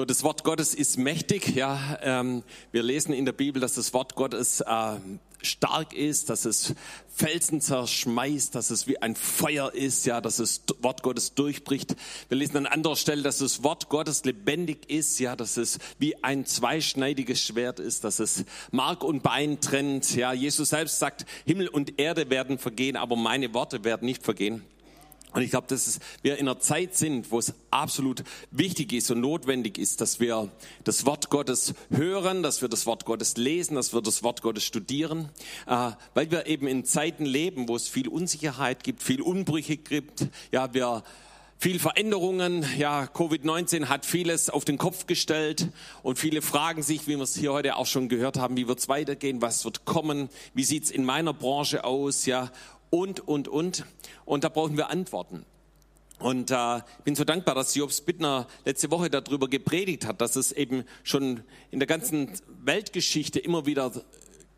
So, das Wort Gottes ist mächtig. Ja, ähm, wir lesen in der Bibel, dass das Wort Gottes äh, stark ist, dass es Felsen zerschmeißt, dass es wie ein Feuer ist, ja, dass das Wort Gottes durchbricht. Wir lesen an anderer Stelle, dass das Wort Gottes lebendig ist, ja, dass es wie ein zweischneidiges Schwert ist, dass es Mark und Bein trennt. Ja, Jesus selbst sagt, Himmel und Erde werden vergehen, aber meine Worte werden nicht vergehen. Und ich glaube, dass wir in einer Zeit sind, wo es absolut wichtig ist und notwendig ist, dass wir das Wort Gottes hören, dass wir das Wort Gottes lesen, dass wir das Wort Gottes studieren, äh, weil wir eben in Zeiten leben, wo es viel Unsicherheit gibt, viel Unbrüche gibt. Ja, wir viel Veränderungen. Ja, Covid-19 hat vieles auf den Kopf gestellt und viele fragen sich, wie wir es hier heute auch schon gehört haben, wie wird es weitergehen, was wird kommen, wie sieht's in meiner Branche aus, ja, und, und, und. Und da brauchen wir Antworten. Und äh, bin so dankbar, dass Jobs Bittner letzte Woche darüber gepredigt hat, dass es eben schon in der ganzen Weltgeschichte immer wieder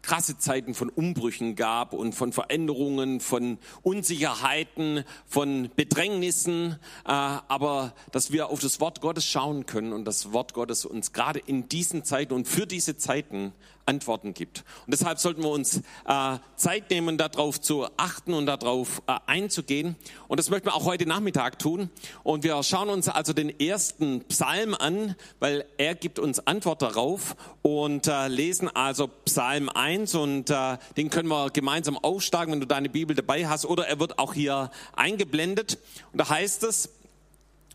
krasse Zeiten von Umbrüchen gab und von Veränderungen, von Unsicherheiten, von Bedrängnissen, äh, aber dass wir auf das Wort Gottes schauen können und das Wort Gottes uns gerade in diesen Zeiten und für diese Zeiten Antworten gibt. Und deshalb sollten wir uns äh, Zeit nehmen, darauf zu achten und darauf äh, einzugehen. Und das möchten wir auch heute Nachmittag tun. Und wir schauen uns also den ersten Psalm an, weil er gibt uns Antwort darauf und äh, lesen also Psalm 1 und äh, den können wir gemeinsam aufschlagen, wenn du deine Bibel dabei hast oder er wird auch hier eingeblendet. Und da heißt es,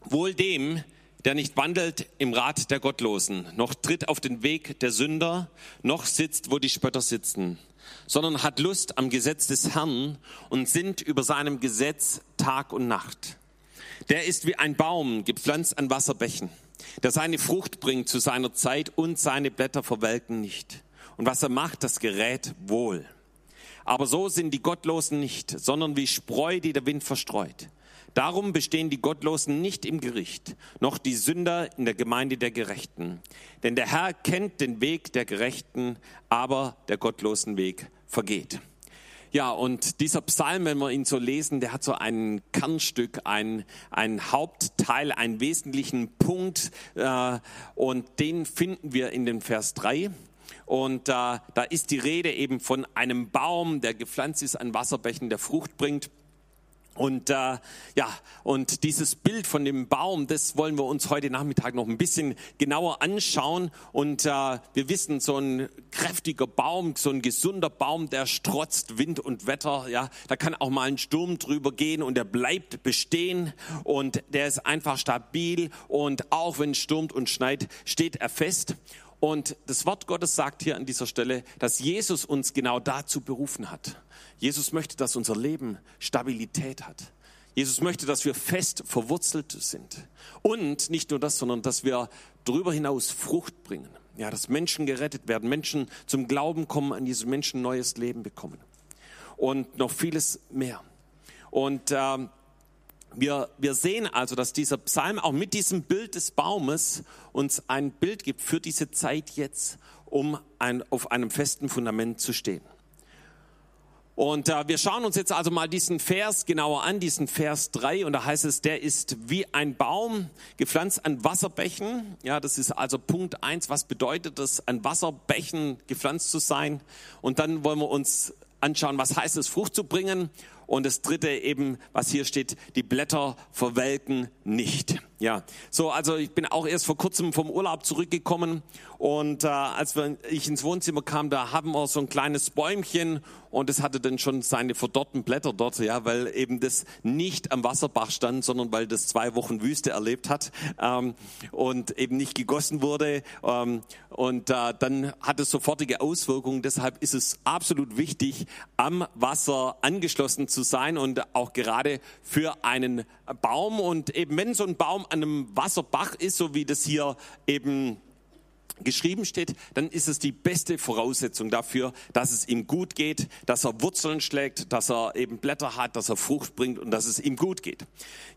wohl dem, der nicht wandelt im Rat der Gottlosen, noch tritt auf den Weg der Sünder, noch sitzt, wo die Spötter sitzen, sondern hat Lust am Gesetz des Herrn und sinnt über seinem Gesetz Tag und Nacht. Der ist wie ein Baum, gepflanzt an Wasserbächen, der seine Frucht bringt zu seiner Zeit und seine Blätter verwelken nicht. Und was er macht, das gerät wohl. Aber so sind die Gottlosen nicht, sondern wie Spreu, die der Wind verstreut. Darum bestehen die Gottlosen nicht im Gericht, noch die Sünder in der Gemeinde der Gerechten. Denn der Herr kennt den Weg der Gerechten, aber der gottlosen Weg vergeht. Ja, und dieser Psalm, wenn wir ihn so lesen, der hat so ein Kernstück, ein, ein Hauptteil, einen wesentlichen Punkt. Äh, und den finden wir in dem Vers 3. Und äh, da ist die Rede eben von einem Baum, der gepflanzt ist an Wasserbächen, der Frucht bringt. Und äh, ja, und dieses Bild von dem Baum, das wollen wir uns heute Nachmittag noch ein bisschen genauer anschauen. Und äh, wir wissen, so ein kräftiger Baum, so ein gesunder Baum, der strotzt Wind und Wetter. Ja, da kann auch mal ein Sturm drüber gehen und der bleibt bestehen und der ist einfach stabil. Und auch wenn es stürmt und schneit, steht er fest. Und das Wort Gottes sagt hier an dieser Stelle, dass Jesus uns genau dazu berufen hat. Jesus möchte, dass unser Leben Stabilität hat. Jesus möchte, dass wir fest verwurzelt sind. Und nicht nur das, sondern dass wir darüber hinaus Frucht bringen. Ja, dass Menschen gerettet werden, Menschen zum Glauben kommen, an diese Menschen neues Leben bekommen. Und noch vieles mehr. Und äh, wir, wir sehen also, dass dieser Psalm auch mit diesem Bild des Baumes uns ein Bild gibt für diese Zeit jetzt, um ein, auf einem festen Fundament zu stehen. Und äh, wir schauen uns jetzt also mal diesen Vers genauer an, diesen Vers 3. Und da heißt es, der ist wie ein Baum gepflanzt an Wasserbächen. Ja, das ist also Punkt eins. Was bedeutet es, an Wasserbächen gepflanzt zu sein? Und dann wollen wir uns anschauen, was heißt es, Frucht zu bringen. Und das dritte eben, was hier steht, die Blätter verwelken nicht. Ja, so, also ich bin auch erst vor kurzem vom Urlaub zurückgekommen und äh, als wir, ich ins Wohnzimmer kam, da haben wir so ein kleines Bäumchen und es hatte dann schon seine verdorrten Blätter dort, ja, weil eben das nicht am Wasserbach stand, sondern weil das zwei Wochen Wüste erlebt hat ähm, und eben nicht gegossen wurde ähm, und äh, dann hat es sofortige Auswirkungen. Deshalb ist es absolut wichtig, am Wasser angeschlossen zu sein und auch gerade für einen Baum und eben wenn so ein Baum an einem Wasserbach ist, so wie das hier eben geschrieben steht, dann ist es die beste Voraussetzung dafür, dass es ihm gut geht, dass er Wurzeln schlägt, dass er eben Blätter hat, dass er Frucht bringt und dass es ihm gut geht.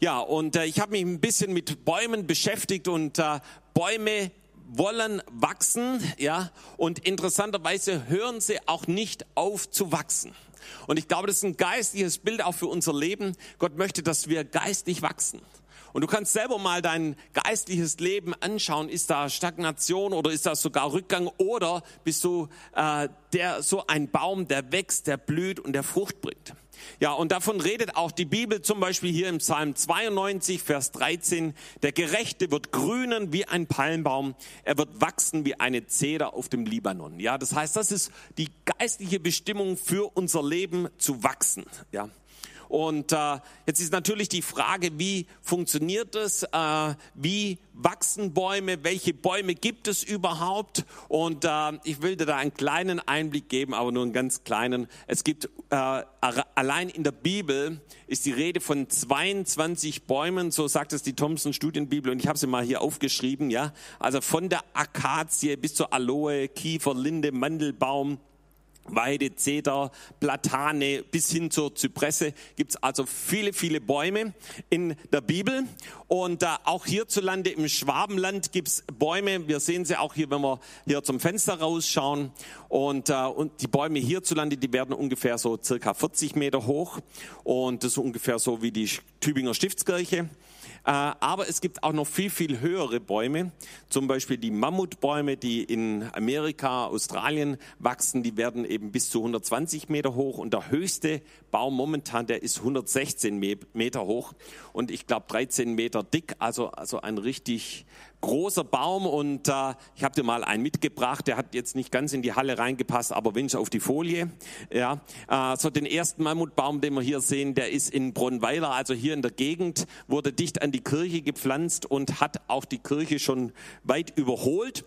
Ja, und äh, ich habe mich ein bisschen mit Bäumen beschäftigt und äh, Bäume wollen wachsen, ja, und interessanterweise hören sie auch nicht auf zu wachsen. Und ich glaube, das ist ein geistliches Bild auch für unser Leben. Gott möchte, dass wir geistlich wachsen. Und du kannst selber mal dein geistliches Leben anschauen. Ist da Stagnation oder ist da sogar Rückgang oder bist du äh, der so ein Baum, der wächst, der blüht und der Frucht bringt? Ja, und davon redet auch die Bibel zum Beispiel hier im Psalm 92, Vers 13. Der Gerechte wird grünen wie ein Palmbaum. Er wird wachsen wie eine Zeder auf dem Libanon. Ja, das heißt, das ist die geistliche Bestimmung für unser Leben zu wachsen. Ja. Und äh, jetzt ist natürlich die Frage, wie funktioniert das? Äh, wie wachsen Bäume? Welche Bäume gibt es überhaupt? Und äh, ich will dir da einen kleinen Einblick geben, aber nur einen ganz kleinen. Es gibt äh, allein in der Bibel ist die Rede von 22 Bäumen, so sagt es die Thomson Studienbibel und ich habe sie mal hier aufgeschrieben, ja. Also von der Akazie bis zur Aloe, Kiefer, Linde, Mandelbaum, Weide, Zeder, Platane bis hin zur Zypresse gibt es also viele, viele Bäume in der Bibel. Und äh, auch hierzulande im Schwabenland gibt es Bäume. Wir sehen sie auch hier, wenn wir hier zum Fenster rausschauen. Und, äh, und die Bäume hierzulande, die werden ungefähr so circa 40 Meter hoch. Und das ist ungefähr so wie die Tübinger Stiftskirche. Äh, aber es gibt auch noch viel, viel höhere Bäume. Zum Beispiel die Mammutbäume, die in Amerika, Australien wachsen, die werden eben bis zu 120 Meter hoch. Und der höchste Baum momentan, der ist 116 Meter hoch und ich glaube 13 Meter dick. Also, also ein richtig großer Baum und äh, ich habe dir mal einen mitgebracht, der hat jetzt nicht ganz in die Halle reingepasst, aber wenigstens auf die Folie. Ja, äh, so den ersten Mammutbaum, den wir hier sehen, der ist in Bronnweiler, also hier in der Gegend, wurde dicht an die Kirche gepflanzt und hat auch die Kirche schon weit überholt.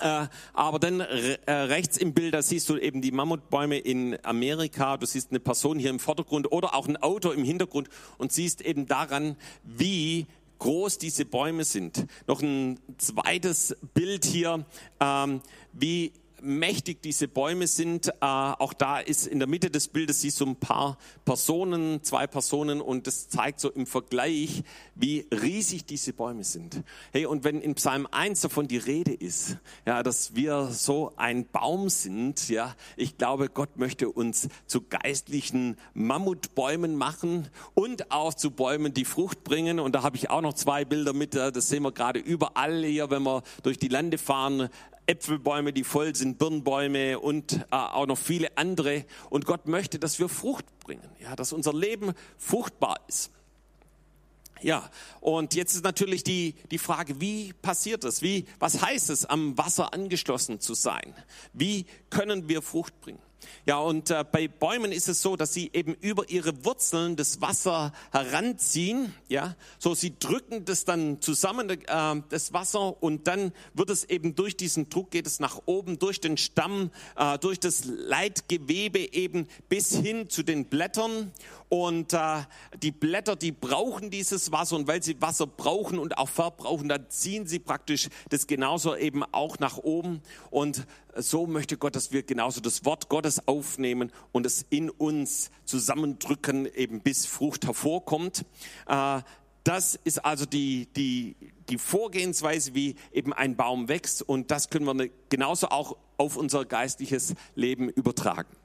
Äh, aber dann äh, rechts im Bild, da siehst du eben die Mammutbäume in Amerika. Du siehst eine Person hier im Vordergrund oder auch ein Auto im Hintergrund und siehst eben daran, wie groß diese Bäume sind. Noch ein zweites Bild hier, ähm, wie mächtig diese Bäume sind. Äh, auch da ist in der Mitte des Bildes siehst du ein paar Personen, zwei Personen und das zeigt so im Vergleich, wie riesig diese Bäume sind. Hey, und wenn in Psalm 1 davon die Rede ist, ja, dass wir so ein Baum sind, ja, ich glaube, Gott möchte uns zu geistlichen Mammutbäumen machen und auch zu Bäumen, die Frucht bringen. Und da habe ich auch noch zwei Bilder mit, das sehen wir gerade überall hier, wenn wir durch die Lande fahren, Äpfelbäume, die voll sind, Birnbäume und äh, auch noch viele andere. Und Gott möchte, dass wir Frucht bringen, ja, dass unser Leben fruchtbar ist. Ja, und jetzt ist natürlich die, die Frage, wie passiert das? Wie, was heißt es, am Wasser angeschlossen zu sein? Wie können wir Frucht bringen? Ja, und äh, bei Bäumen ist es so, dass sie eben über ihre Wurzeln das Wasser heranziehen. Ja, so sie drücken das dann zusammen, äh, das Wasser, und dann wird es eben durch diesen Druck geht es nach oben, durch den Stamm, äh, durch das Leitgewebe eben bis hin zu den Blättern. Und äh, die Blätter, die brauchen dieses Wasser und weil sie Wasser brauchen und auch verbrauchen, dann ziehen sie praktisch das genauso eben auch nach oben. Und so möchte Gott, dass wir genauso das Wort Gottes aufnehmen und es in uns zusammendrücken, eben bis Frucht hervorkommt. Äh, das ist also die, die, die Vorgehensweise, wie eben ein Baum wächst und das können wir genauso auch auf unser geistliches Leben übertragen.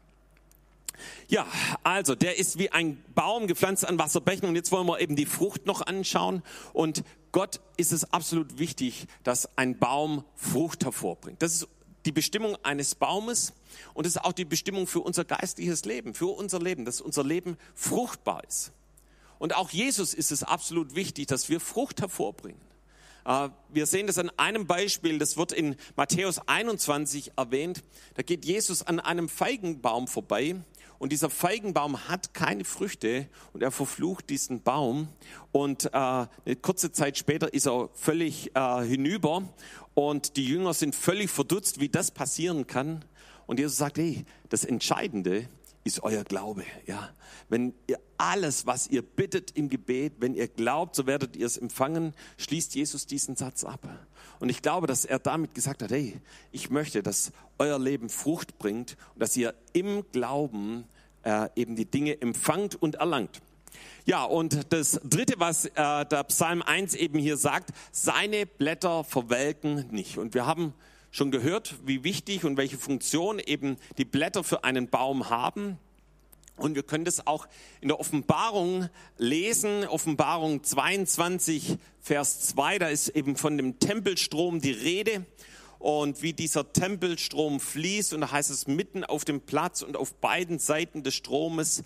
Ja, also der ist wie ein Baum gepflanzt an Wasserbächen und jetzt wollen wir eben die Frucht noch anschauen und Gott ist es absolut wichtig, dass ein Baum Frucht hervorbringt. Das ist die Bestimmung eines Baumes und das ist auch die Bestimmung für unser geistliches Leben, für unser Leben, dass unser Leben fruchtbar ist. Und auch Jesus ist es absolut wichtig, dass wir Frucht hervorbringen. Äh, wir sehen das an einem Beispiel, das wird in Matthäus 21 erwähnt. Da geht Jesus an einem Feigenbaum vorbei und dieser Feigenbaum hat keine Früchte und er verflucht diesen Baum und äh, eine kurze Zeit später ist er völlig äh, hinüber und die Jünger sind völlig verdutzt, wie das passieren kann. Und Jesus sagt, hey, das Entscheidende ist euer Glaube. Ja, wenn ihr alles, was ihr bittet im Gebet, wenn ihr glaubt, so werdet ihr es empfangen, schließt Jesus diesen Satz ab. Und ich glaube, dass er damit gesagt hat, hey, ich möchte, dass euer Leben Frucht bringt und dass ihr im Glauben äh, eben die Dinge empfangt und erlangt. Ja, und das Dritte, was äh, der Psalm 1 eben hier sagt, seine Blätter verwelken nicht. Und wir haben schon gehört, wie wichtig und welche Funktion eben die Blätter für einen Baum haben. Und wir können das auch in der Offenbarung lesen, Offenbarung 22, Vers 2, da ist eben von dem Tempelstrom die Rede und wie dieser Tempelstrom fließt und da heißt es mitten auf dem Platz und auf beiden Seiten des Stromes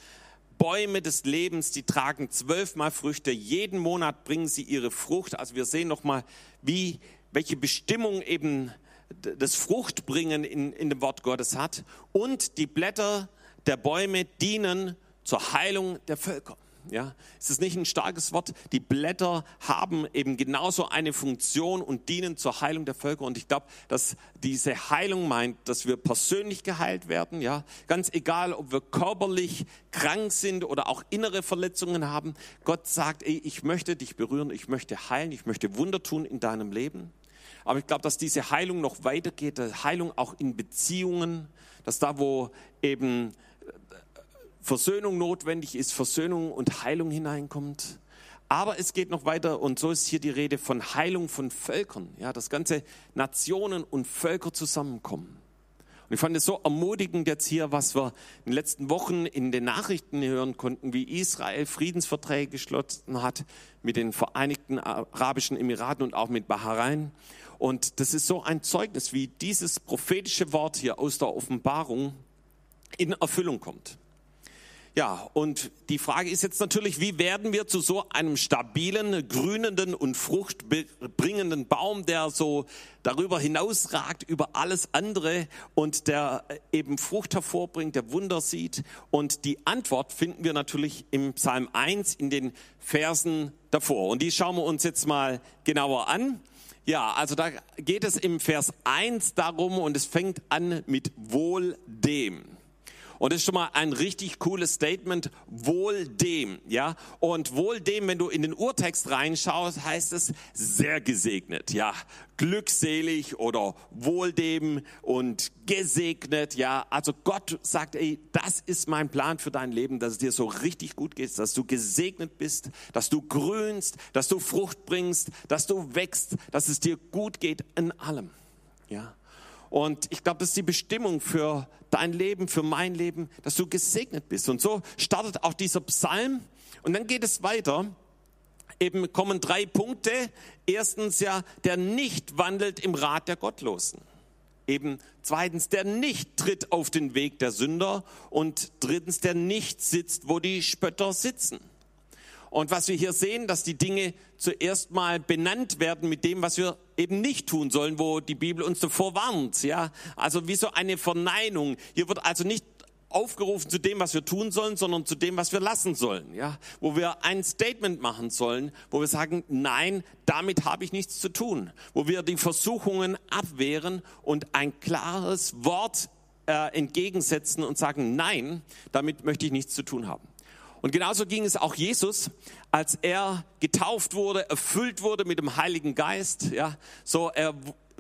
Bäume des Lebens, die tragen zwölfmal Früchte. Jeden Monat bringen sie ihre Frucht. Also wir sehen nochmal, wie, welche Bestimmung eben das Fruchtbringen in, in dem Wort Gottes hat. Und die Blätter der Bäume dienen zur Heilung der Völker. Ja, ist es nicht ein starkes Wort? Die Blätter haben eben genauso eine Funktion und dienen zur Heilung der Völker. Und ich glaube, dass diese Heilung meint, dass wir persönlich geheilt werden. Ja, ganz egal, ob wir körperlich krank sind oder auch innere Verletzungen haben. Gott sagt, ey, ich möchte dich berühren, ich möchte heilen, ich möchte Wunder tun in deinem Leben. Aber ich glaube, dass diese Heilung noch weitergeht, Heilung auch in Beziehungen, dass da, wo eben Versöhnung notwendig ist, Versöhnung und Heilung hineinkommt. Aber es geht noch weiter und so ist hier die Rede von Heilung von Völkern, ja, dass ganze Nationen und Völker zusammenkommen. Und ich fand es so ermutigend jetzt hier, was wir in den letzten Wochen in den Nachrichten hören konnten, wie Israel Friedensverträge geschlossen hat mit den Vereinigten Arabischen Emiraten und auch mit Bahrain. Und das ist so ein Zeugnis, wie dieses prophetische Wort hier aus der Offenbarung in Erfüllung kommt. Ja, und die Frage ist jetzt natürlich, wie werden wir zu so einem stabilen, grünenden und fruchtbringenden Baum, der so darüber hinausragt, über alles andere und der eben Frucht hervorbringt, der Wunder sieht. Und die Antwort finden wir natürlich im Psalm 1 in den Versen davor. Und die schauen wir uns jetzt mal genauer an. Ja, also da geht es im Vers 1 darum und es fängt an mit wohl dem. Und das ist schon mal ein richtig cooles Statement. Wohl dem, ja. Und wohl dem, wenn du in den Urtext reinschaust, heißt es sehr gesegnet, ja. Glückselig oder wohl dem und gesegnet, ja. Also Gott sagt, ey, das ist mein Plan für dein Leben, dass es dir so richtig gut geht, dass du gesegnet bist, dass du grünst, dass du Frucht bringst, dass du wächst, dass es dir gut geht in allem, ja. Und ich glaube, das ist die Bestimmung für dein Leben, für mein Leben, dass du gesegnet bist. Und so startet auch dieser Psalm. Und dann geht es weiter. Eben kommen drei Punkte. Erstens ja, der nicht wandelt im Rat der Gottlosen. Eben zweitens, der nicht tritt auf den Weg der Sünder. Und drittens, der nicht sitzt, wo die Spötter sitzen. Und was wir hier sehen, dass die Dinge zuerst mal benannt werden mit dem, was wir eben nicht tun sollen, wo die Bibel uns davor warnt, ja. Also wie so eine Verneinung. Hier wird also nicht aufgerufen zu dem, was wir tun sollen, sondern zu dem, was wir lassen sollen, ja. Wo wir ein Statement machen sollen, wo wir sagen, nein, damit habe ich nichts zu tun. Wo wir die Versuchungen abwehren und ein klares Wort äh, entgegensetzen und sagen, nein, damit möchte ich nichts zu tun haben. Und genauso ging es auch Jesus, als er getauft wurde, erfüllt wurde mit dem Heiligen Geist. Ja, so er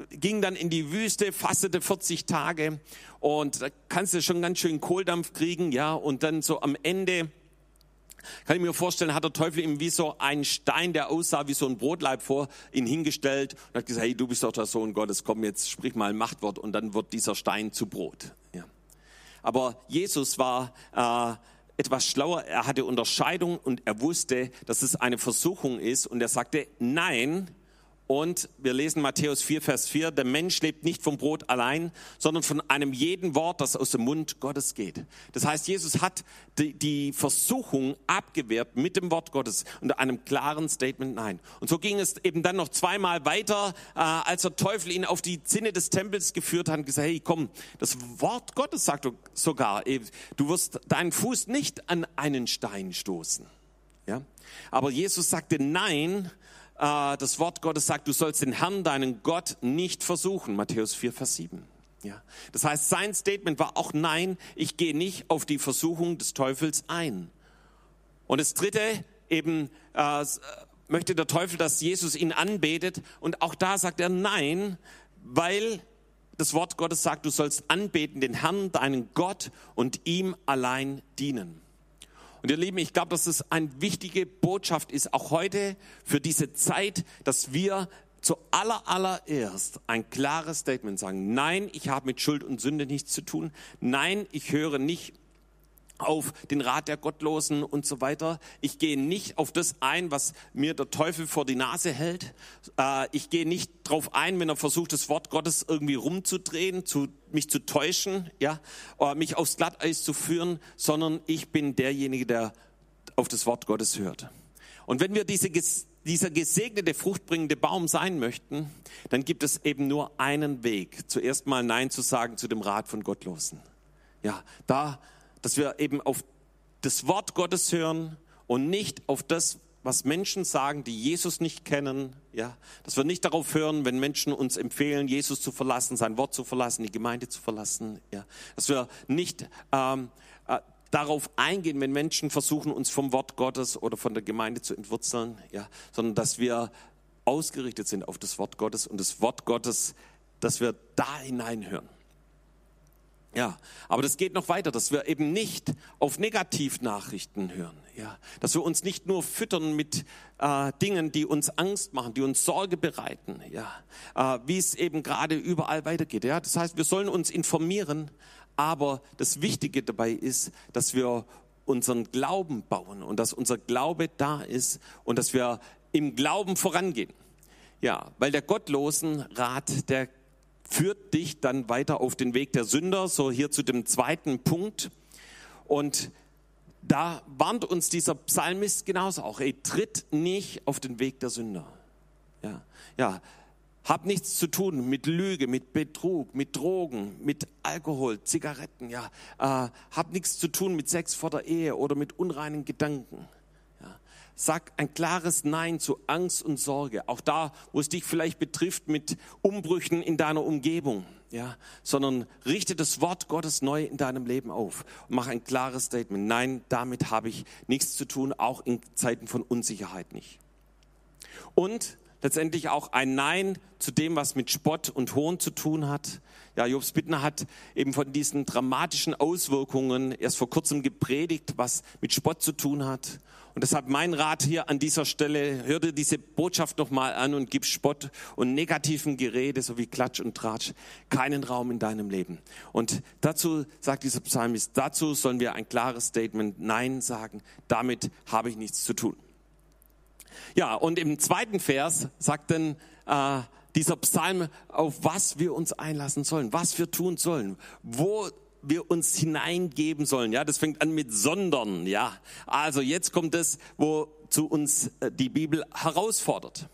ging dann in die Wüste, fastete 40 Tage und da kannst du schon ganz schön Kohldampf kriegen, ja, und dann so am Ende kann ich mir vorstellen, hat der Teufel ihm wie so einen Stein, der aussah wie so ein Brotleib vor ihn hingestellt und hat gesagt, hey, du bist doch der Sohn Gottes, komm jetzt, sprich mal ein Machtwort und dann wird dieser Stein zu Brot. Ja. Aber Jesus war äh, etwas schlauer. Er hatte Unterscheidung und er wusste, dass es eine Versuchung ist. Und er sagte, nein, und wir lesen Matthäus 4, Vers 4, der Mensch lebt nicht vom Brot allein, sondern von einem jeden Wort, das aus dem Mund Gottes geht. Das heißt, Jesus hat die, die Versuchung abgewehrt mit dem Wort Gottes und einem klaren Statement Nein. Und so ging es eben dann noch zweimal weiter, äh, als der Teufel ihn auf die Zinne des Tempels geführt hat und gesagt, hey komm, das Wort Gottes sagt sogar, du wirst deinen Fuß nicht an einen Stein stoßen. Ja? Aber Jesus sagte Nein, äh, das Wort Gottes sagt, du sollst den Herrn, deinen Gott, nicht versuchen. Matthäus 4, Vers 7. Ja. Das heißt, sein Statement war auch nein, ich gehe nicht auf die Versuchung des Teufels ein. Und das dritte, eben äh, möchte der Teufel, dass Jesus ihn anbetet. Und auch da sagt er nein, weil das Wort Gottes sagt, du sollst anbeten den Herrn, deinen Gott und ihm allein dienen. Und ihr Lieben, ich glaube, dass es eine wichtige Botschaft ist, auch heute für diese Zeit, dass wir zu aller, allererst ein klares Statement sagen. Nein, ich habe mit Schuld und Sünde nichts zu tun. Nein, ich höre nicht auf den Rat der Gottlosen und so weiter. Ich gehe nicht auf das ein, was mir der Teufel vor die Nase hält. Äh, ich gehe nicht drauf ein, wenn er versucht, das Wort Gottes irgendwie rumzudrehen, zu, mich zu täuschen, ja, oder mich aufs Glatteis zu führen, sondern ich bin derjenige, der auf das Wort Gottes hört. Und wenn wir diese, dieser gesegnete, fruchtbringende Baum sein möchten, dann gibt es eben nur einen Weg. Zuerst mal Nein zu sagen zu dem Rat von Gottlosen. Ja, da dass wir eben auf das Wort Gottes hören und nicht auf das, was Menschen sagen, die Jesus nicht kennen, ja, dass wir nicht darauf hören, wenn Menschen uns empfehlen, Jesus zu verlassen, sein Wort zu verlassen, die Gemeinde zu verlassen, ja, dass wir nicht ähm, äh, darauf eingehen, wenn Menschen versuchen, uns vom Wort Gottes oder von der Gemeinde zu entwurzeln, ja, sondern dass wir ausgerichtet sind auf das Wort Gottes und das Wort Gottes, dass wir da hineinhören. Ja, aber das geht noch weiter, dass wir eben nicht auf Negativnachrichten hören. Ja, dass wir uns nicht nur füttern mit äh, Dingen, die uns Angst machen, die uns Sorge bereiten. Ja, äh, wie es eben gerade überall weitergeht. Ja, das heißt, wir sollen uns informieren, aber das Wichtige dabei ist, dass wir unseren Glauben bauen und dass unser Glaube da ist und dass wir im Glauben vorangehen. Ja, weil der gottlosen Rat, der führt dich dann weiter auf den Weg der Sünder, so hier zu dem zweiten Punkt. Und da warnt uns dieser Psalmist genauso auch, ey, tritt nicht auf den Weg der Sünder. Ja, ja, hab nichts zu tun mit Lüge, mit Betrug, mit Drogen, mit Alkohol, Zigaretten, ja. Äh, hab nichts zu tun mit Sex vor der Ehe oder mit unreinen Gedanken. Sag ein klares Nein zu Angst und Sorge. Auch da, wo es dich vielleicht betrifft mit Umbrüchen in deiner Umgebung. Ja, sondern richte das Wort Gottes neu in deinem Leben auf und mach ein klares Statement. Nein, damit habe ich nichts zu tun, auch in Zeiten von Unsicherheit nicht. Und letztendlich auch ein Nein zu dem, was mit Spott und Hohn zu tun hat. Ja, Jobs Bittner hat eben von diesen dramatischen Auswirkungen erst vor kurzem gepredigt, was mit Spott zu tun hat. Und deshalb mein Rat hier an dieser Stelle, hör dir diese Botschaft nochmal an und gib Spott und negativen Gerede sowie Klatsch und Tratsch keinen Raum in deinem Leben. Und dazu sagt dieser Psalmist, dazu sollen wir ein klares Statement Nein sagen. Damit habe ich nichts zu tun. Ja, und im zweiten Vers sagt dann äh, dieser Psalm, auf was wir uns einlassen sollen, was wir tun sollen, wo wir uns hineingeben sollen. Ja, das fängt an mit sondern. Ja, also jetzt kommt es, wo zu uns äh, die Bibel herausfordert.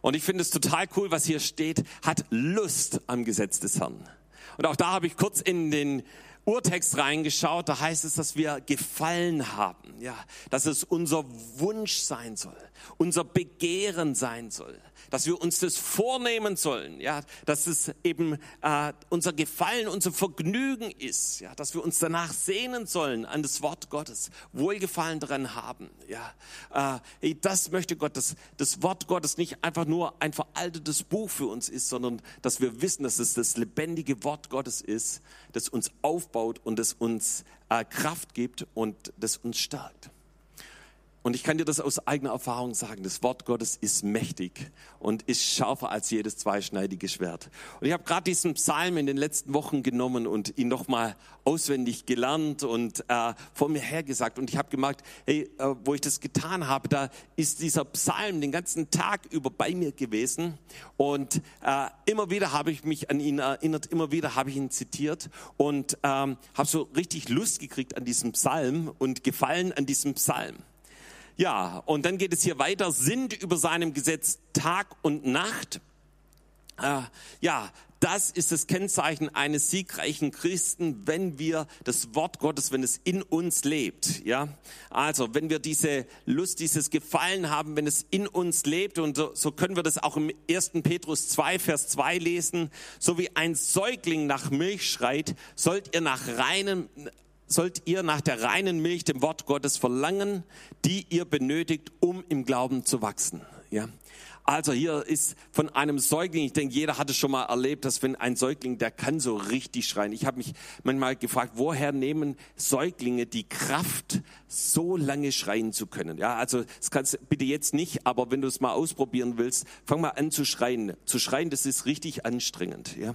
Und ich finde es total cool, was hier steht, hat Lust am Gesetz des Herrn. Und auch da habe ich kurz in den Urtext reingeschaut, da heißt es, dass wir gefallen haben, ja, dass es unser Wunsch sein soll, unser Begehren sein soll dass wir uns das vornehmen sollen, ja, dass es eben äh, unser Gefallen, unser Vergnügen ist, ja, dass wir uns danach sehnen sollen an das Wort Gottes, Wohlgefallen daran haben, ja. Äh, das möchte Gott, dass das Wort Gottes nicht einfach nur ein veraltetes Buch für uns ist, sondern dass wir wissen, dass es das lebendige Wort Gottes ist, das uns aufbaut und das uns äh, Kraft gibt und das uns stärkt. Und ich kann dir das aus eigener Erfahrung sagen, das Wort Gottes ist mächtig und ist schärfer als jedes zweischneidige Schwert. Und ich habe gerade diesen Psalm in den letzten Wochen genommen und ihn nochmal auswendig gelernt und äh, vor mir hergesagt. Und ich habe gemerkt, hey, äh, wo ich das getan habe, da ist dieser Psalm den ganzen Tag über bei mir gewesen. Und äh, immer wieder habe ich mich an ihn erinnert, immer wieder habe ich ihn zitiert und ähm, habe so richtig Lust gekriegt an diesem Psalm und Gefallen an diesem Psalm. Ja, und dann geht es hier weiter, sind über seinem Gesetz Tag und Nacht. Äh, ja, das ist das Kennzeichen eines siegreichen Christen, wenn wir das Wort Gottes, wenn es in uns lebt. Ja, also wenn wir diese Lust, dieses Gefallen haben, wenn es in uns lebt und so, so können wir das auch im 1. Petrus 2, Vers 2 lesen. So wie ein Säugling nach Milch schreit, sollt ihr nach reinem sollt ihr nach der reinen Milch, dem Wort Gottes verlangen, die ihr benötigt, um im Glauben zu wachsen. Ja. Also hier ist von einem Säugling, ich denke, jeder hat es schon mal erlebt, dass wenn ein Säugling, der kann so richtig schreien. Ich habe mich manchmal gefragt, woher nehmen Säuglinge die Kraft, so lange schreien zu können? Ja, also das kannst du bitte jetzt nicht, aber wenn du es mal ausprobieren willst, fang mal an zu schreien. Zu schreien, das ist richtig anstrengend. Ja,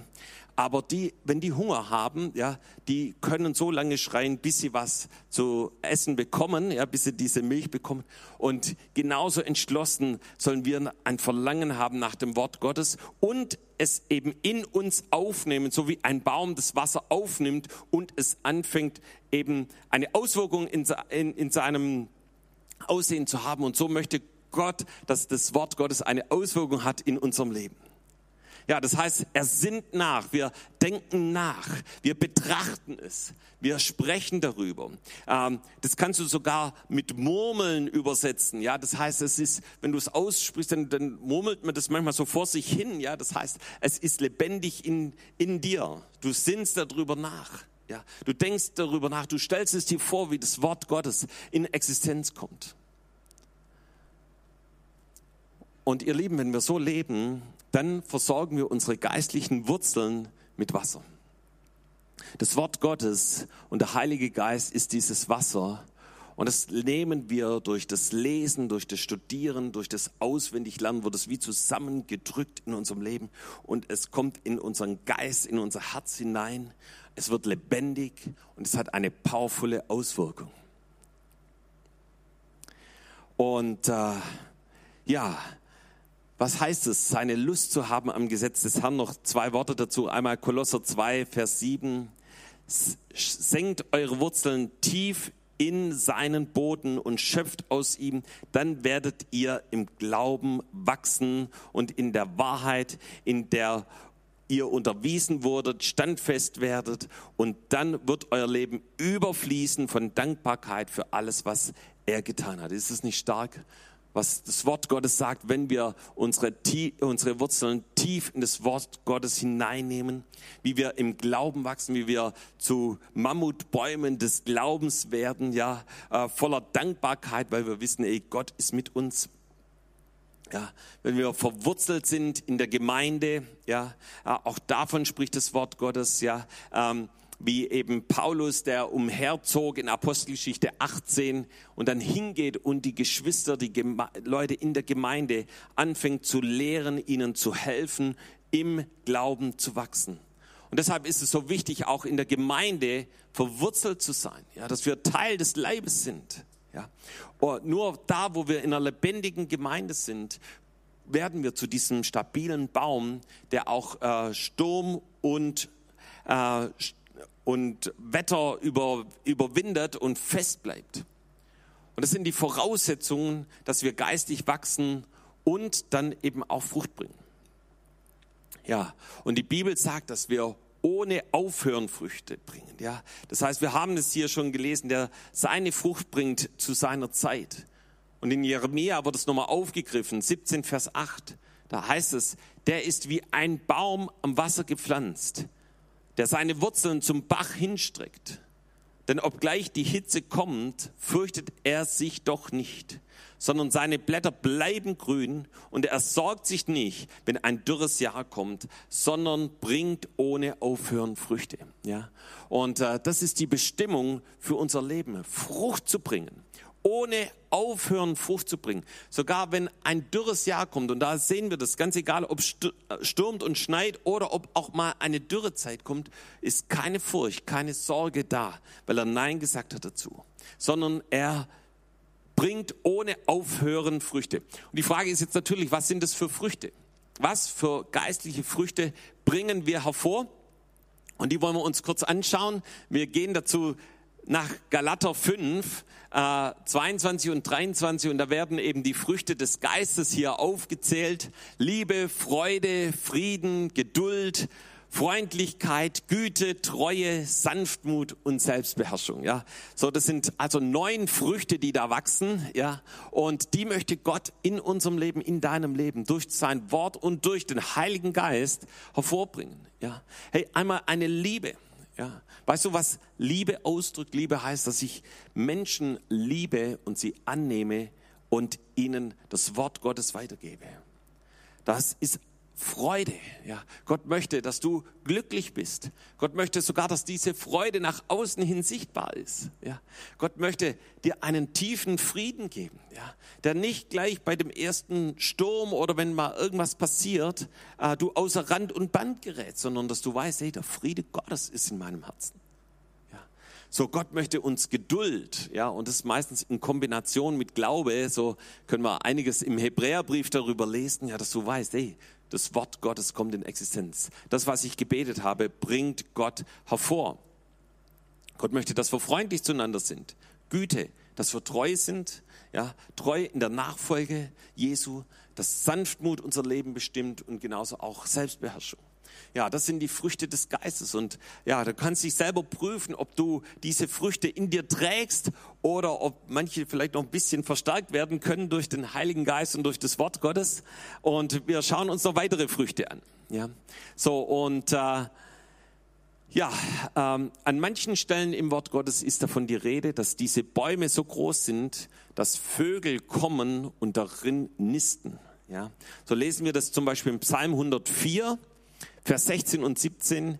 aber die, wenn die Hunger haben, ja, die können so lange schreien, bis sie was zu essen bekommen, ja, bis sie diese Milch bekommen. Und genauso entschlossen sollen wir ein Verlangen haben nach dem Wort Gottes und es eben in uns aufnehmen, so wie ein Baum das Wasser aufnimmt und es anfängt eben eine Auswirkung in, in, in seinem Aussehen zu haben. Und so möchte Gott, dass das Wort Gottes eine Auswirkung hat in unserem Leben. Ja, das heißt, er sinnt nach, wir denken nach, wir betrachten es, wir sprechen darüber. Ähm, das kannst du sogar mit Murmeln übersetzen. Ja, das heißt, es ist, wenn du es aussprichst, dann, dann murmelt man das manchmal so vor sich hin. Ja, das heißt, es ist lebendig in, in dir. Du sinnst darüber nach. Ja, du denkst darüber nach, du stellst es dir vor, wie das Wort Gottes in Existenz kommt. Und ihr Lieben, wenn wir so leben, dann versorgen wir unsere geistlichen Wurzeln mit Wasser. Das Wort Gottes und der Heilige Geist ist dieses Wasser. Und das nehmen wir durch das Lesen, durch das Studieren, durch das Auswendiglernen, wird es wie zusammengedrückt in unserem Leben. Und es kommt in unseren Geist, in unser Herz hinein. Es wird lebendig und es hat eine powervolle Auswirkung. Und äh, ja, was heißt es, seine Lust zu haben am Gesetz des Herrn? Noch zwei Worte dazu. Einmal Kolosser 2, Vers 7. Senkt eure Wurzeln tief in seinen Boden und schöpft aus ihm, dann werdet ihr im Glauben wachsen und in der Wahrheit, in der ihr unterwiesen wurdet, standfest werdet und dann wird euer Leben überfließen von Dankbarkeit für alles, was er getan hat. Ist es nicht stark? Was das Wort Gottes sagt, wenn wir unsere, unsere Wurzeln tief in das Wort Gottes hineinnehmen, wie wir im Glauben wachsen, wie wir zu Mammutbäumen des Glaubens werden, ja, äh, voller Dankbarkeit, weil wir wissen, ey, Gott ist mit uns. Ja, wenn wir verwurzelt sind in der Gemeinde, ja, auch davon spricht das Wort Gottes, ja, ähm, wie eben Paulus, der umherzog in Apostelgeschichte 18 und dann hingeht und die Geschwister, die Geme Leute in der Gemeinde anfängt zu lehren, ihnen zu helfen, im Glauben zu wachsen. Und deshalb ist es so wichtig, auch in der Gemeinde verwurzelt zu sein, ja, dass wir Teil des Leibes sind. Ja. Nur da, wo wir in einer lebendigen Gemeinde sind, werden wir zu diesem stabilen Baum, der auch äh, Sturm und äh, und Wetter über, überwindet und fest bleibt. Und das sind die Voraussetzungen, dass wir geistig wachsen und dann eben auch Frucht bringen. Ja, und die Bibel sagt, dass wir ohne Aufhören Früchte bringen. Ja, das heißt, wir haben es hier schon gelesen, der seine Frucht bringt zu seiner Zeit. Und in Jeremia wird es nochmal aufgegriffen, 17 Vers 8. Da heißt es, der ist wie ein Baum am Wasser gepflanzt, der seine Wurzeln zum Bach hinstreckt. Denn obgleich die Hitze kommt, fürchtet er sich doch nicht, sondern seine Blätter bleiben grün und er sorgt sich nicht, wenn ein dürres Jahr kommt, sondern bringt ohne Aufhören Früchte. Ja? Und äh, das ist die Bestimmung für unser Leben, Frucht zu bringen ohne aufhören Frucht zu bringen. Sogar wenn ein dürres Jahr kommt, und da sehen wir das, ganz egal, ob stürmt und schneit oder ob auch mal eine Dürrezeit kommt, ist keine Furcht, keine Sorge da, weil er Nein gesagt hat dazu, sondern er bringt ohne Aufhören Früchte. Und die Frage ist jetzt natürlich, was sind das für Früchte? Was für geistliche Früchte bringen wir hervor? Und die wollen wir uns kurz anschauen. Wir gehen dazu nach Galater 5, äh, 22 und 23 und da werden eben die Früchte des Geistes hier aufgezählt. Liebe, Freude, Frieden, Geduld, Freundlichkeit, Güte, Treue, Sanftmut und Selbstbeherrschung. Ja, so das sind also neun Früchte, die da wachsen. Ja, und die möchte Gott in unserem Leben, in deinem Leben durch sein Wort und durch den Heiligen Geist hervorbringen. Ja, hey, einmal eine Liebe. Ja. Weißt du, was Liebe ausdrückt? Liebe heißt, dass ich Menschen liebe und sie annehme und ihnen das Wort Gottes weitergebe. Das ist Freude. Ja, Gott möchte, dass du glücklich bist. Gott möchte sogar, dass diese Freude nach außen hin sichtbar ist. Ja, Gott möchte dir einen tiefen Frieden geben, ja, der nicht gleich bei dem ersten Sturm oder wenn mal irgendwas passiert, äh, du außer Rand und Band gerätst, sondern dass du weißt, hey, der Friede Gottes ist in meinem Herzen. So, Gott möchte uns Geduld, ja, und das ist meistens in Kombination mit Glaube. So können wir einiges im Hebräerbrief darüber lesen, ja, dass du weißt, hey, das Wort Gottes kommt in Existenz. Das, was ich gebetet habe, bringt Gott hervor. Gott möchte, dass wir freundlich zueinander sind. Güte, dass wir treu sind, ja, treu in der Nachfolge Jesu, dass Sanftmut unser Leben bestimmt und genauso auch Selbstbeherrschung. Ja, das sind die Früchte des Geistes. Und ja, du kannst dich selber prüfen, ob du diese Früchte in dir trägst oder ob manche vielleicht noch ein bisschen verstärkt werden können durch den Heiligen Geist und durch das Wort Gottes. Und wir schauen uns noch weitere Früchte an. Ja, so und äh, ja, ähm, an manchen Stellen im Wort Gottes ist davon die Rede, dass diese Bäume so groß sind, dass Vögel kommen und darin nisten. Ja, so lesen wir das zum Beispiel im Psalm 104. Vers 16 und 17.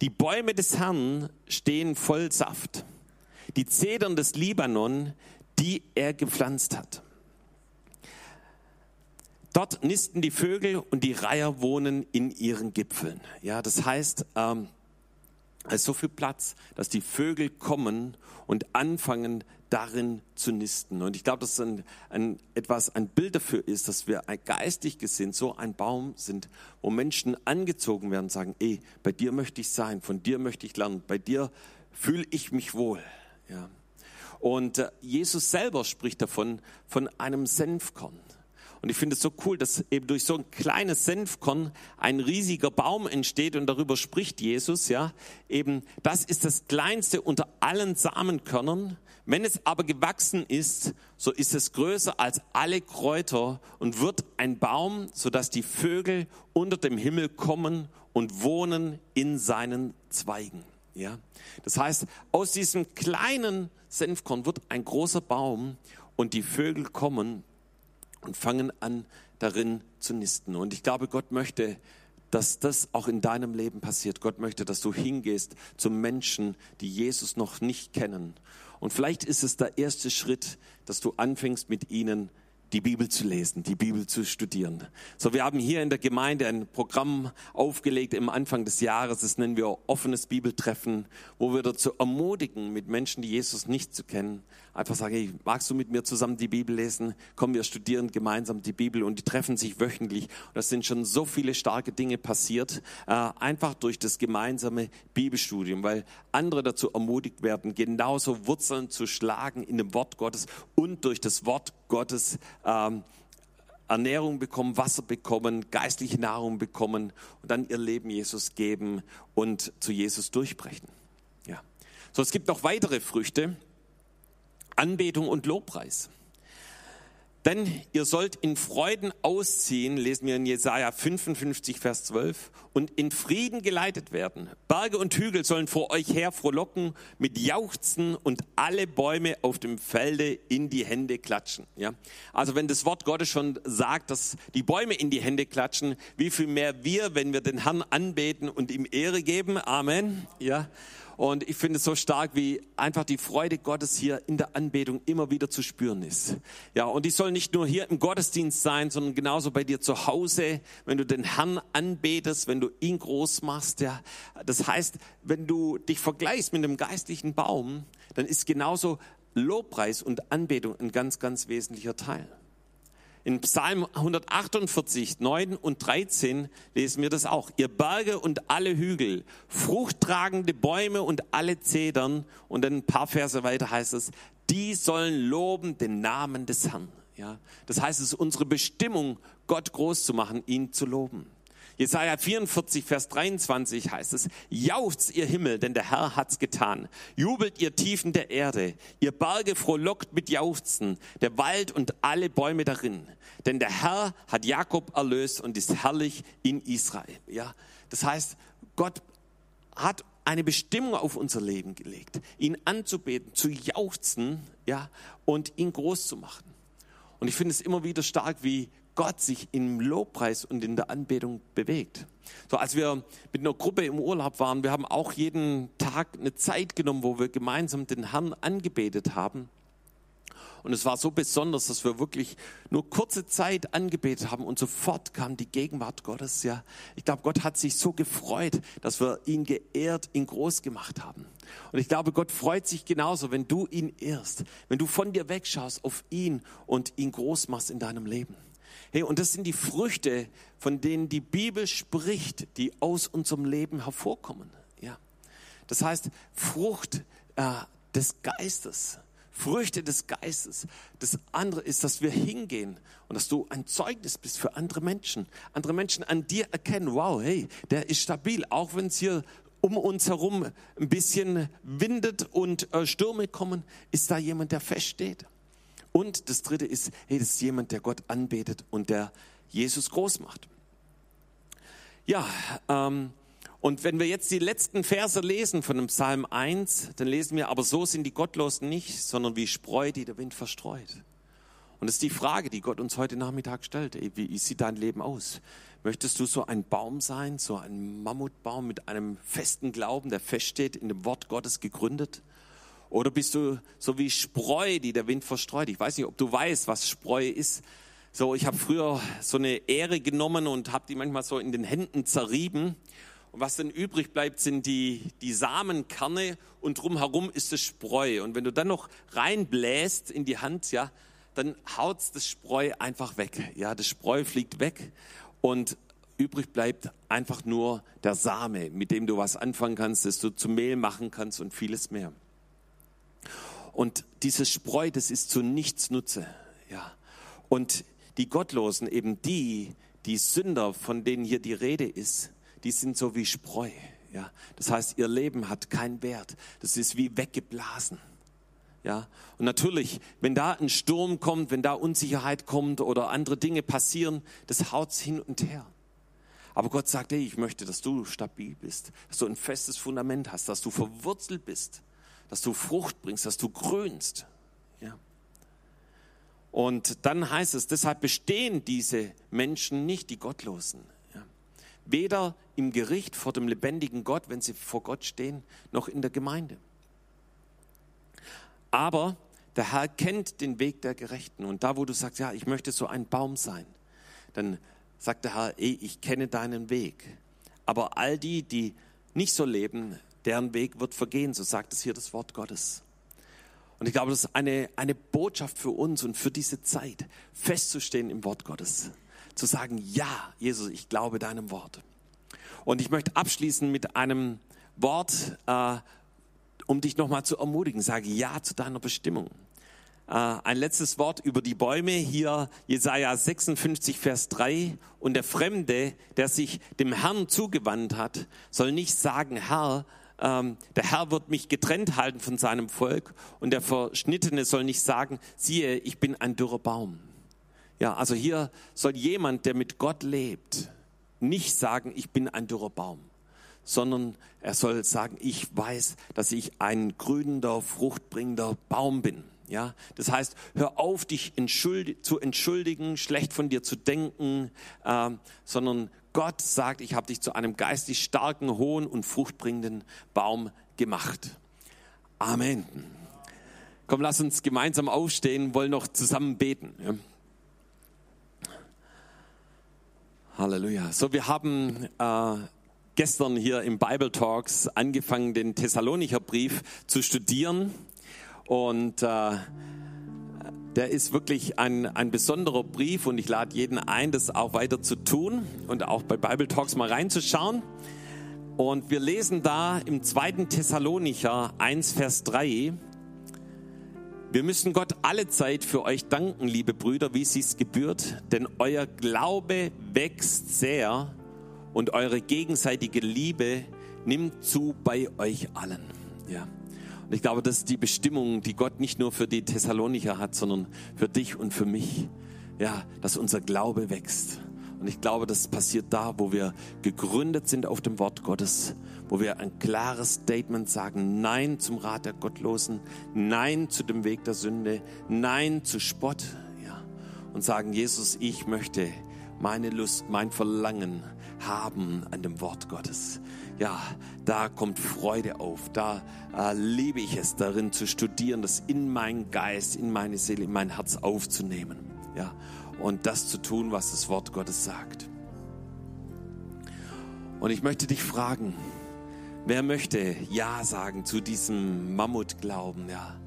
Die Bäume des Herrn stehen voll Saft. Die Zedern des Libanon, die er gepflanzt hat. Dort nisten die Vögel und die Reiher wohnen in ihren Gipfeln. Ja, das heißt, ähm, ist so viel Platz, dass die Vögel kommen und anfangen, darin zu nisten. Und ich glaube, dass ein, ein, etwas, ein Bild dafür ist, dass wir geistig gesehen so ein Baum sind, wo Menschen angezogen werden und sagen, ey, bei dir möchte ich sein, von dir möchte ich lernen, bei dir fühle ich mich wohl. Ja. Und äh, Jesus selber spricht davon, von einem Senfkorn. Und ich finde es so cool, dass eben durch so ein kleines Senfkorn ein riesiger Baum entsteht und darüber spricht Jesus, ja. Eben, das ist das kleinste unter allen Samenkörnern. Wenn es aber gewachsen ist, so ist es größer als alle Kräuter und wird ein Baum, sodass die Vögel unter dem Himmel kommen und wohnen in seinen Zweigen. Ja, das heißt, aus diesem kleinen Senfkorn wird ein großer Baum und die Vögel kommen und fangen an, darin zu nisten. Und ich glaube, Gott möchte, dass das auch in deinem Leben passiert. Gott möchte, dass du hingehst zu Menschen, die Jesus noch nicht kennen und vielleicht ist es der erste Schritt, dass du anfängst mit ihnen die Bibel zu lesen, die Bibel zu studieren. So, wir haben hier in der Gemeinde ein Programm aufgelegt im Anfang des Jahres, das nennen wir offenes Bibeltreffen, wo wir dazu ermutigen, mit Menschen, die Jesus nicht zu kennen, einfach sagen, hey, magst du mit mir zusammen die Bibel lesen? Komm, wir studieren gemeinsam die Bibel und die treffen sich wöchentlich. Und das sind schon so viele starke Dinge passiert, äh, einfach durch das gemeinsame Bibelstudium, weil andere dazu ermutigt werden, genauso Wurzeln zu schlagen in dem Wort Gottes und durch das Wort Gottes ähm, Ernährung bekommen, Wasser bekommen, geistliche Nahrung bekommen und dann ihr Leben Jesus geben und zu Jesus durchbrechen. Ja. So, es gibt noch weitere Früchte. Anbetung und Lobpreis. Denn ihr sollt in Freuden ausziehen, lesen wir in Jesaja 55, Vers 12, und in Frieden geleitet werden. Berge und Hügel sollen vor euch her frohlocken mit Jauchzen und alle Bäume auf dem Felde in die Hände klatschen. Ja? Also wenn das Wort Gottes schon sagt, dass die Bäume in die Hände klatschen, wie viel mehr wir, wenn wir den Herrn anbeten und ihm Ehre geben. Amen. Ja. Und ich finde es so stark, wie einfach die Freude Gottes hier in der Anbetung immer wieder zu spüren ist. Ja, und die soll nicht nur hier im Gottesdienst sein, sondern genauso bei dir zu Hause, wenn du den Herrn anbetest, wenn du ihn groß machst. Ja, das heißt, wenn du dich vergleichst mit einem geistlichen Baum, dann ist genauso Lobpreis und Anbetung ein ganz, ganz wesentlicher Teil. In Psalm 148, 9 und 13 lesen wir das auch. Ihr Berge und alle Hügel, fruchttragende Bäume und alle Zedern. Und dann ein paar Verse weiter heißt es, die sollen loben den Namen des Herrn. Ja, das heißt, es ist unsere Bestimmung, Gott groß zu machen, ihn zu loben. Jesaja 44, Vers 23 heißt es, jauchzt ihr Himmel, denn der Herr hat's getan. Jubelt ihr Tiefen der Erde, ihr Berge frohlockt mit Jauchzen, der Wald und alle Bäume darin. Denn der Herr hat Jakob erlöst und ist herrlich in Israel. Ja, das heißt, Gott hat eine Bestimmung auf unser Leben gelegt, ihn anzubeten, zu jauchzen, ja, und ihn groß zu machen. Und ich finde es immer wieder stark, wie Gott sich im Lobpreis und in der Anbetung bewegt. So, als wir mit einer Gruppe im Urlaub waren, wir haben auch jeden Tag eine Zeit genommen, wo wir gemeinsam den Herrn angebetet haben. Und es war so besonders, dass wir wirklich nur kurze Zeit angebetet haben und sofort kam die Gegenwart Gottes. Ja, ich glaube, Gott hat sich so gefreut, dass wir ihn geehrt, ihn groß gemacht haben. Und ich glaube, Gott freut sich genauso, wenn du ihn ehrst, wenn du von dir wegschaust auf ihn und ihn groß machst in deinem Leben. Hey, und das sind die Früchte, von denen die Bibel spricht, die aus unserem Leben hervorkommen. Ja, das heißt Frucht äh, des Geistes. Früchte des Geistes. Das andere ist, dass wir hingehen und dass du ein Zeugnis bist für andere Menschen. Andere Menschen an dir erkennen, wow, hey, der ist stabil, auch wenn es hier um uns herum ein bisschen windet und äh, Stürme kommen, ist da jemand, der feststeht. Und das dritte ist, hey, das ist jemand, der Gott anbetet und der Jesus groß macht. Ja, ähm, und wenn wir jetzt die letzten Verse lesen von dem Psalm 1, dann lesen wir, aber so sind die Gottlosen nicht, sondern wie Spreu, die der Wind verstreut. Und das ist die Frage, die Gott uns heute Nachmittag stellt. Wie sieht dein Leben aus? Möchtest du so ein Baum sein, so ein Mammutbaum mit einem festen Glauben, der feststeht, in dem Wort Gottes gegründet? Oder bist du so wie Spreu, die der Wind verstreut? Ich weiß nicht, ob du weißt, was Spreu ist. So, ich habe früher so eine Ähre genommen und habe die manchmal so in den Händen zerrieben und was dann übrig bleibt, sind die, die Samenkerne und drumherum ist das Spreu. Und wenn du dann noch reinbläst in die Hand, ja, dann haut das Spreu einfach weg. Ja, das Spreu fliegt weg und übrig bleibt einfach nur der Same, mit dem du was anfangen kannst, das du zu Mehl machen kannst und vieles mehr. Und dieses Spreu, das ist zu nichts Nutze. Ja. Und die Gottlosen, eben die, die Sünder, von denen hier die Rede ist, die sind so wie Spreu. Ja, das heißt, ihr Leben hat keinen Wert. Das ist wie weggeblasen. Ja, und natürlich, wenn da ein Sturm kommt, wenn da Unsicherheit kommt oder andere Dinge passieren, das haut's hin und her. Aber Gott sagt, hey, ich möchte, dass du stabil bist, dass du ein festes Fundament hast, dass du verwurzelt bist, dass du Frucht bringst, dass du grünst. Ja. Und dann heißt es, deshalb bestehen diese Menschen nicht, die Gottlosen. Weder im Gericht vor dem lebendigen Gott, wenn sie vor Gott stehen, noch in der Gemeinde. Aber der Herr kennt den Weg der Gerechten. Und da, wo du sagst, ja, ich möchte so ein Baum sein, dann sagt der Herr, ey, ich kenne deinen Weg. Aber all die, die nicht so leben, deren Weg wird vergehen, so sagt es hier das Wort Gottes. Und ich glaube, das ist eine, eine Botschaft für uns und für diese Zeit, festzustehen im Wort Gottes zu sagen, ja, Jesus, ich glaube deinem Wort. Und ich möchte abschließen mit einem Wort, äh, um dich nochmal zu ermutigen. Sage ja zu deiner Bestimmung. Äh, ein letztes Wort über die Bäume. Hier Jesaja 56, Vers 3. Und der Fremde, der sich dem Herrn zugewandt hat, soll nicht sagen, Herr, ähm, der Herr wird mich getrennt halten von seinem Volk. Und der Verschnittene soll nicht sagen, siehe, ich bin ein dürrer Baum. Ja, also hier soll jemand, der mit Gott lebt, nicht sagen, ich bin ein dürrer Baum, sondern er soll sagen, ich weiß, dass ich ein grünender, fruchtbringender Baum bin. Ja, das heißt, hör auf, dich entschuldi zu entschuldigen, schlecht von dir zu denken, äh, sondern Gott sagt, ich habe dich zu einem geistig starken, hohen und fruchtbringenden Baum gemacht. Amen. Komm, lass uns gemeinsam aufstehen, wollen noch zusammen beten. Ja. Halleluja. So, wir haben äh, gestern hier im Bible Talks angefangen, den Thessalonicher Brief zu studieren. Und äh, der ist wirklich ein, ein besonderer Brief und ich lade jeden ein, das auch weiter zu tun und auch bei Bible Talks mal reinzuschauen. Und wir lesen da im zweiten Thessalonicher 1, Vers 3, wir müssen Gott alle Zeit für euch danken, liebe Brüder, wie es gebührt, denn euer Glaube wächst sehr und eure gegenseitige Liebe nimmt zu bei euch allen. Ja. Und ich glaube, das ist die Bestimmung, die Gott nicht nur für die Thessalonicher hat, sondern für dich und für mich. Ja, dass unser Glaube wächst. Und ich glaube, das passiert da, wo wir gegründet sind auf dem Wort Gottes, wo wir ein klares Statement sagen, Nein zum Rat der Gottlosen, Nein zu dem Weg der Sünde, Nein zu Spott, ja. und sagen, Jesus, ich möchte meine Lust, mein Verlangen haben an dem Wort Gottes. Ja, da kommt Freude auf. Da äh, liebe ich es, darin zu studieren, das in meinen Geist, in meine Seele, in mein Herz aufzunehmen. Ja, und das zu tun, was das Wort Gottes sagt. Und ich möchte dich fragen, wer möchte Ja sagen zu diesem Mammutglauben, ja?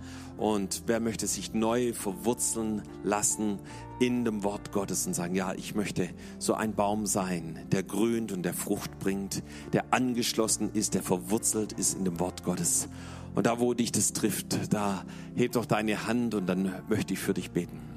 Und wer möchte sich neu verwurzeln lassen in dem Wort Gottes und sagen, ja, ich möchte so ein Baum sein, der grünt und der Frucht bringt, der angeschlossen ist, der verwurzelt ist in dem Wort Gottes. Und da, wo dich das trifft, da heb doch deine Hand und dann möchte ich für dich beten.